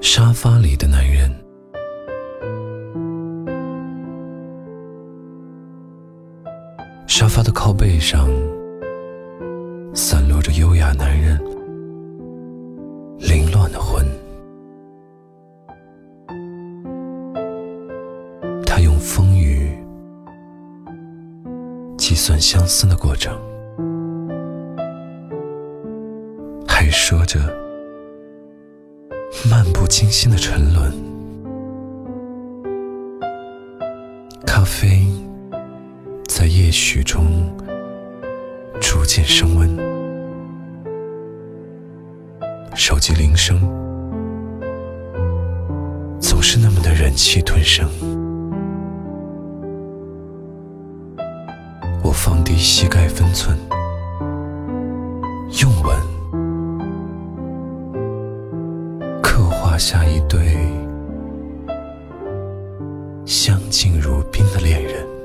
沙发里的男人，沙发的靠背上散落着优雅男人凌乱的魂。他用风雨计算相思的过程，还说着。漫不经心的沉沦，咖啡在夜许中逐渐升温，手机铃声。总是那么的忍气吞声。我放低膝盖分寸，下一对相敬如宾的恋人。